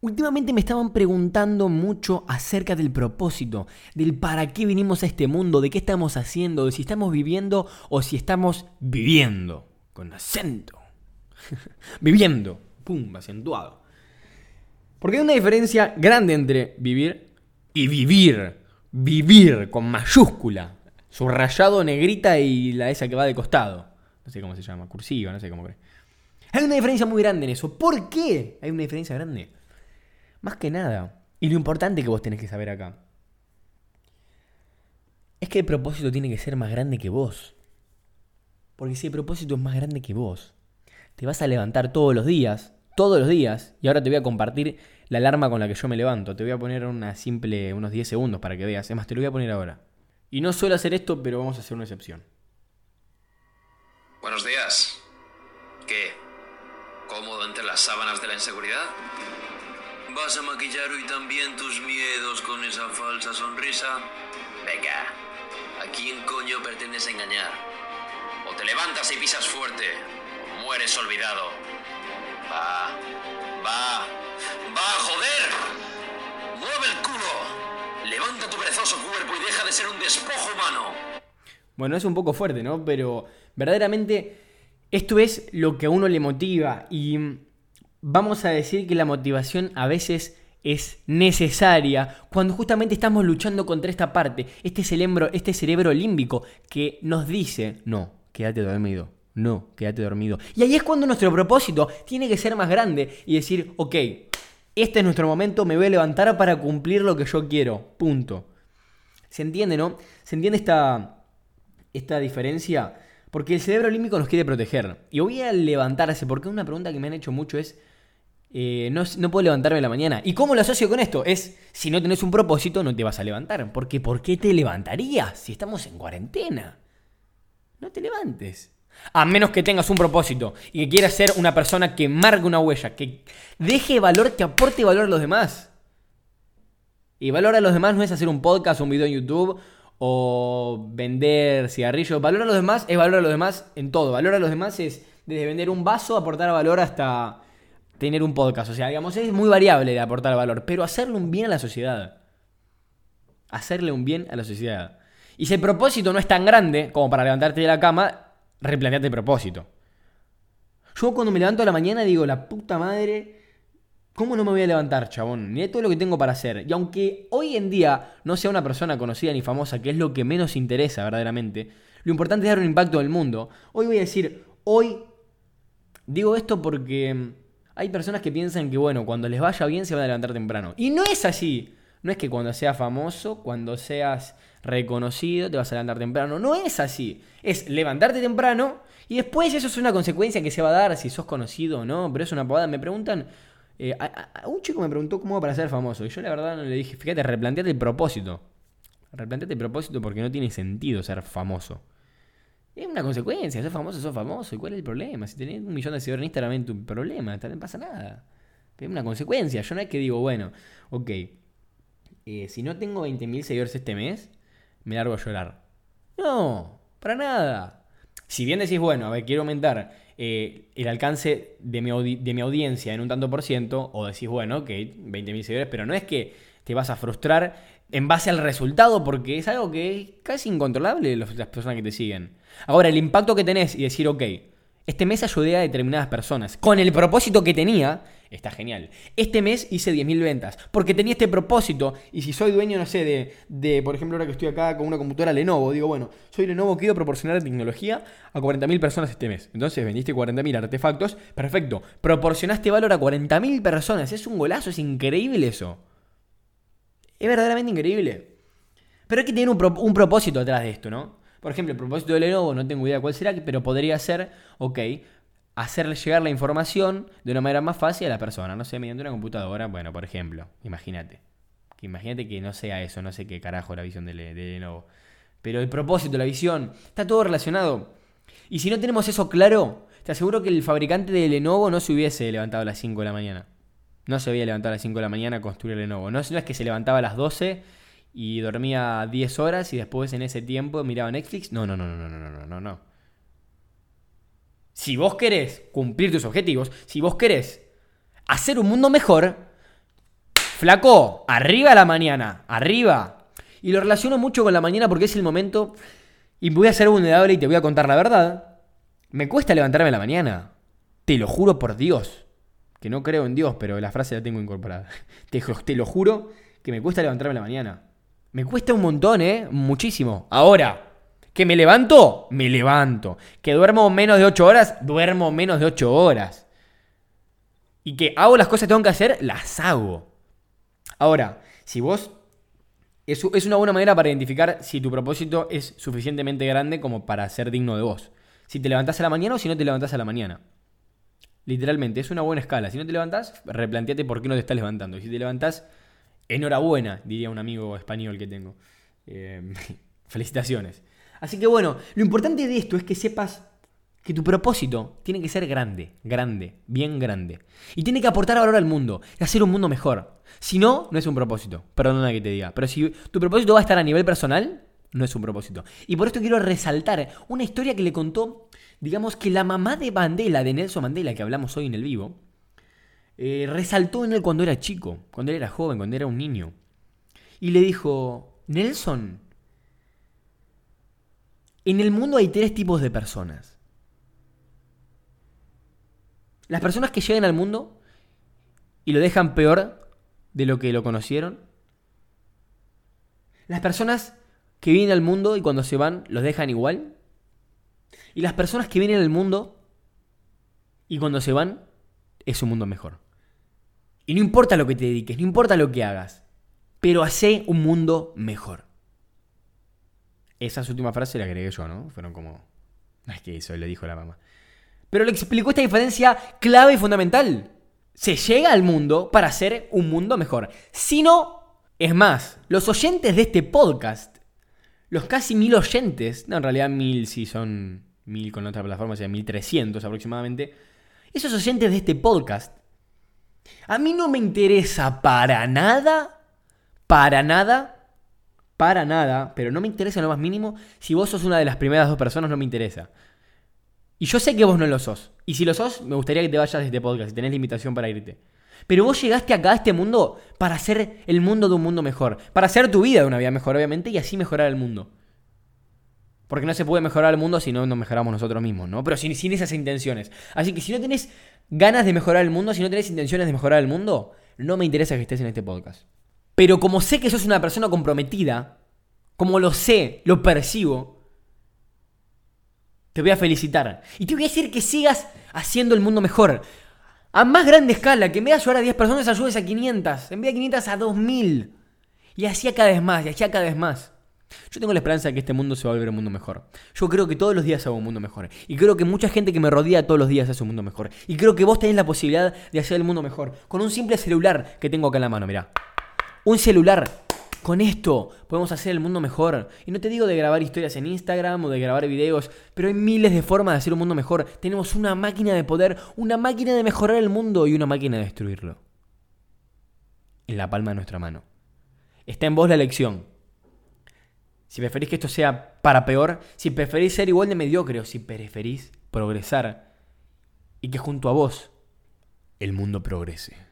Últimamente me estaban preguntando mucho acerca del propósito, del para qué vinimos a este mundo, de qué estamos haciendo, de si estamos viviendo o si estamos viviendo, con acento. viviendo, pum, acentuado. Porque hay una diferencia grande entre vivir y vivir. Vivir con mayúscula, subrayado negrita y la esa que va de costado. No sé cómo se llama, cursiva, no sé cómo cree. Hay una diferencia muy grande en eso. ¿Por qué hay una diferencia grande? Más que nada, y lo importante que vos tenés que saber acá, es que el propósito tiene que ser más grande que vos. Porque si el propósito es más grande que vos, te vas a levantar todos los días, todos los días, y ahora te voy a compartir la alarma con la que yo me levanto. Te voy a poner una simple, unos 10 segundos para que veas. Es más, te lo voy a poner ahora. Y no suelo hacer esto, pero vamos a hacer una excepción. Buenos días. ¿Qué? ¿Cómodo entre las sábanas de la inseguridad? ¿Vas a maquillar hoy también tus miedos con esa falsa sonrisa? Venga, ¿a quién coño pretendes engañar? O te levantas y pisas fuerte, o mueres olvidado. Va, va, va, joder. Mueve el culo. Levanta tu perezoso cuerpo y deja de ser un despojo humano. Bueno, es un poco fuerte, ¿no? Pero verdaderamente esto es lo que a uno le motiva y vamos a decir que la motivación a veces es necesaria cuando justamente estamos luchando contra esta parte, este cerebro, este cerebro límbico que nos dice, no, quédate dormido, no, quédate dormido. Y ahí es cuando nuestro propósito tiene que ser más grande y decir, ok, este es nuestro momento, me voy a levantar para cumplir lo que yo quiero, punto. ¿Se entiende, no? ¿Se entiende esta, esta diferencia? Porque el cerebro límbico nos quiere proteger. Y voy a levantarse, porque una pregunta que me han hecho mucho es, eh, no, no, puedo levantarme en la mañana. ¿Y cómo lo asocio con esto? Es, si no tenés un propósito, no te vas a levantar. Porque ¿por qué te levantarías si estamos en cuarentena? No te levantes. A menos que tengas un propósito y que quieras ser una persona que marque una huella, que deje valor, que aporte valor a los demás. Y valor a los demás no es hacer un podcast un video en YouTube o vender cigarrillos. Valor a los demás es valor a los demás en todo. Valor a los demás es desde vender un vaso, aportar valor hasta tener un podcast. O sea, digamos, es muy variable de aportar valor, pero hacerle un bien a la sociedad. Hacerle un bien a la sociedad. Y si el propósito no es tan grande como para levantarte de la cama, replanteate el propósito. Yo cuando me levanto a la mañana digo, la puta madre, ¿cómo no me voy a levantar, chabón? Ni todo lo que tengo para hacer. Y aunque hoy en día no sea una persona conocida ni famosa, que es lo que menos interesa verdaderamente, lo importante es dar un impacto al mundo. Hoy voy a decir, hoy digo esto porque hay personas que piensan que, bueno, cuando les vaya bien se van a levantar temprano. Y no es así. No es que cuando seas famoso, cuando seas reconocido, te vas a levantar temprano. No es así. Es levantarte temprano y después eso es una consecuencia que se va a dar si sos conocido o no. Pero es una pavada. Me preguntan. Eh, un chico me preguntó cómo para ser famoso. Y yo la verdad no le dije, fíjate, replanteate el propósito. Replanteate el propósito porque no tiene sentido ser famoso. Es una consecuencia, sos famoso, sos famoso. ¿Y cuál es el problema? Si tenés un millón de seguidores en Instagram, es tu problema, no pasa nada. Es una consecuencia. Yo no es que digo, bueno, ok, eh, si no tengo 20.000 seguidores este mes, me largo a llorar. No, para nada. Si bien decís, bueno, a ver, quiero aumentar eh, el alcance de mi, de mi, audiencia en un tanto por ciento, o decís, bueno, ok, 20.000 seguidores, pero no es que te vas a frustrar en base al resultado, porque es algo que es casi incontrolable las personas que te siguen. Ahora, el impacto que tenés y decir, ok, este mes ayudé a determinadas personas con el propósito que tenía Está genial. Este mes hice 10.000 ventas porque tenía este propósito y si soy dueño, no sé, de, de, por ejemplo, ahora que estoy acá con una computadora Lenovo, digo, bueno, soy Lenovo, quiero proporcionar tecnología a 40.000 personas este mes. Entonces vendiste 40.000 artefactos, perfecto. Proporcionaste valor a 40.000 personas. Es un golazo, es increíble eso. Es verdaderamente increíble. Pero hay que tener un, un propósito detrás de esto, ¿no? Por ejemplo, el propósito de Lenovo, no tengo idea cuál será, pero podría ser, ok, hacerle llegar la información de una manera más fácil a la persona, no sé, mediante una computadora, bueno, por ejemplo, imagínate. Que imagínate que no sea eso, no sé qué carajo la visión de, Lenovo. Pero el propósito, la visión, está todo relacionado. Y si no tenemos eso claro, te aseguro que el fabricante de Lenovo no se hubiese levantado a las 5 de la mañana. No se había levantado a las 5 de la mañana a construir Lenovo. No, no es que se levantaba a las 12 y dormía 10 horas y después en ese tiempo miraba Netflix. No, no, no, no, no, no, no, no. Si vos querés cumplir tus objetivos, si vos querés hacer un mundo mejor, Flaco, arriba la mañana, arriba. Y lo relaciono mucho con la mañana porque es el momento. Y voy a ser vulnerable y te voy a contar la verdad. Me cuesta levantarme a la mañana. Te lo juro por Dios. Que no creo en Dios, pero la frase la tengo incorporada. Te, te lo juro que me cuesta levantarme a la mañana. Me cuesta un montón, ¿eh? Muchísimo. Ahora, ¿que me levanto? Me levanto. ¿Que duermo menos de 8 horas? Duermo menos de 8 horas. Y que hago las cosas que tengo que hacer, las hago. Ahora, si vos es, una buena manera para identificar si tu propósito es suficientemente grande como para ser digno de vos. Si te levantás a la mañana o si no te levantás a la mañana. Literalmente, es una buena escala. Si no te levantás, replanteate por qué no te estás levantando. Y si te levantás, enhorabuena, diría un amigo español que tengo. Eh, felicitaciones. Así que bueno, lo importante de esto es que sepas que tu propósito tiene que ser grande, grande, bien grande. Y tiene que aportar valor al mundo y hacer un mundo mejor. Si no, no es un propósito. Perdona que te diga. Pero si tu propósito va a estar a nivel personal, no es un propósito. Y por esto quiero resaltar una historia que le contó, digamos que la mamá de Mandela, de Nelson Mandela, que hablamos hoy en el vivo, eh, resaltó en él cuando era chico, cuando él era joven, cuando era un niño. Y le dijo, Nelson, en el mundo hay tres tipos de personas. Las personas que llegan al mundo y lo dejan peor de lo que lo conocieron. Las personas que vienen al mundo y cuando se van los dejan igual. Y las personas que vienen al mundo y cuando se van es un mundo mejor. Y no importa lo que te dediques, no importa lo que hagas, pero hace un mundo mejor. Esa última frase la agregué yo, ¿no? Fueron como... Es que eso le dijo la mamá. Pero le explicó esta diferencia clave y fundamental. Se llega al mundo para hacer un mundo mejor. Si no, es más, los oyentes de este podcast, los casi mil oyentes, no, en realidad mil si son mil con otra plataforma, sea, mil trescientos aproximadamente, esos oyentes de este podcast, a mí no me interesa para nada, para nada, para nada, pero no me interesa lo más mínimo, si vos sos una de las primeras dos personas, no me interesa. Y yo sé que vos no lo sos. Y si lo sos, me gustaría que te vayas de este podcast y tenés la invitación para irte. Pero vos llegaste acá a este mundo para hacer el mundo de un mundo mejor. Para hacer tu vida de una vida mejor, obviamente, y así mejorar el mundo. Porque no se puede mejorar el mundo si no nos mejoramos nosotros mismos, ¿no? Pero sin, sin esas intenciones. Así que si no tenés ganas de mejorar el mundo, si no tenés intenciones de mejorar el mundo, no me interesa que estés en este podcast. Pero como sé que sos una persona comprometida, como lo sé, lo percibo, te voy a felicitar. Y te voy a decir que sigas haciendo el mundo mejor. A más grande escala, que en vez de ayudar a 10 personas, ayudes a 500. En vez de 500 a 2000. Y así a cada vez más, y así a cada vez más. Yo tengo la esperanza de que este mundo se va a volver un mundo mejor. Yo creo que todos los días hago un mundo mejor. Y creo que mucha gente que me rodea todos los días hace un mundo mejor. Y creo que vos tenés la posibilidad de hacer el mundo mejor. Con un simple celular que tengo acá en la mano, mirá. Un celular con esto podemos hacer el mundo mejor. Y no te digo de grabar historias en Instagram o de grabar videos, pero hay miles de formas de hacer un mundo mejor. Tenemos una máquina de poder, una máquina de mejorar el mundo y una máquina de destruirlo. En la palma de nuestra mano. Está en vos la elección. Si preferís que esto sea para peor, si preferís ser igual de mediocre si preferís progresar y que junto a vos el mundo progrese.